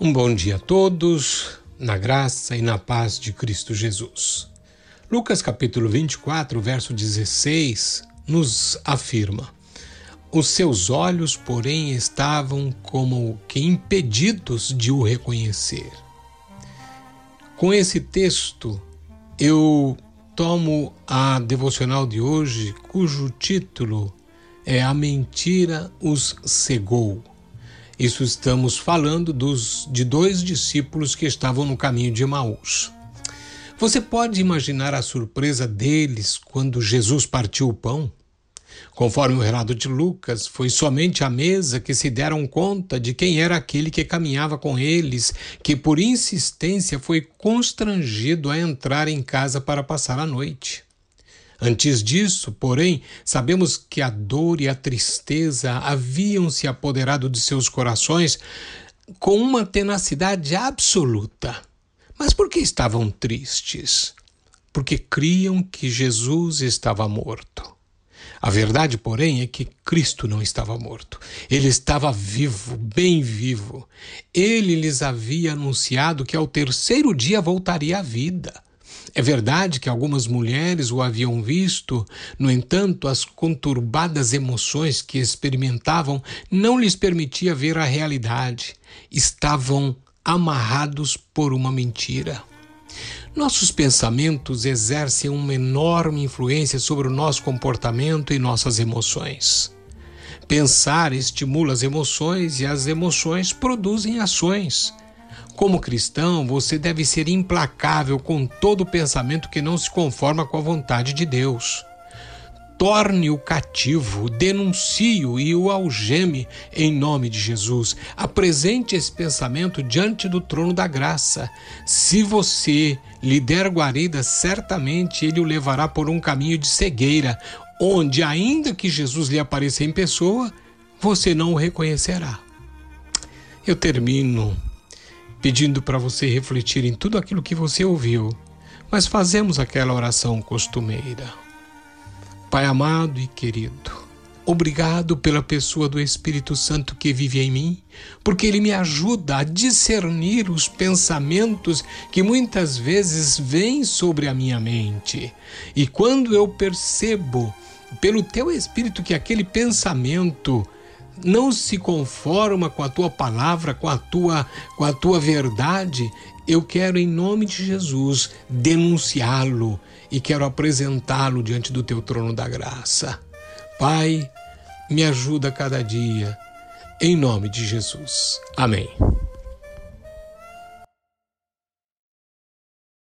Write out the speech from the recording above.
Um bom dia a todos, na graça e na paz de Cristo Jesus. Lucas capítulo 24, verso 16, nos afirma: Os seus olhos, porém, estavam como que impedidos de o reconhecer. Com esse texto, eu tomo a devocional de hoje, cujo título é A Mentira os Cegou. Isso estamos falando dos, de dois discípulos que estavam no caminho de Emaús. Você pode imaginar a surpresa deles quando Jesus partiu o pão? Conforme o relato de Lucas, foi somente à mesa que se deram conta de quem era aquele que caminhava com eles, que por insistência foi constrangido a entrar em casa para passar a noite. Antes disso, porém, sabemos que a dor e a tristeza haviam se apoderado de seus corações com uma tenacidade absoluta. Mas por que estavam tristes? Porque criam que Jesus estava morto. A verdade, porém, é que Cristo não estava morto. Ele estava vivo, bem vivo. Ele lhes havia anunciado que ao terceiro dia voltaria à vida. É verdade que algumas mulheres o haviam visto, no entanto, as conturbadas emoções que experimentavam não lhes permitia ver a realidade. Estavam amarrados por uma mentira. Nossos pensamentos exercem uma enorme influência sobre o nosso comportamento e nossas emoções. Pensar estimula as emoções e as emoções produzem ações. Como cristão, você deve ser implacável com todo pensamento que não se conforma com a vontade de Deus. Torne-o cativo, denuncie-o e o algeme em nome de Jesus. Apresente esse pensamento diante do trono da graça. Se você lhe der guarida, certamente ele o levará por um caminho de cegueira, onde, ainda que Jesus lhe apareça em pessoa, você não o reconhecerá. Eu termino pedindo para você refletir em tudo aquilo que você ouviu, mas fazemos aquela oração costumeira. Pai amado e querido, obrigado pela pessoa do Espírito Santo que vive em mim, porque ele me ajuda a discernir os pensamentos que muitas vezes vêm sobre a minha mente. E quando eu percebo pelo teu Espírito que aquele pensamento não se conforma com a tua palavra, com a tua, com a tua verdade, eu quero, em nome de Jesus, denunciá-lo e quero apresentá-lo diante do teu trono da graça. Pai, me ajuda cada dia, em nome de Jesus. Amém.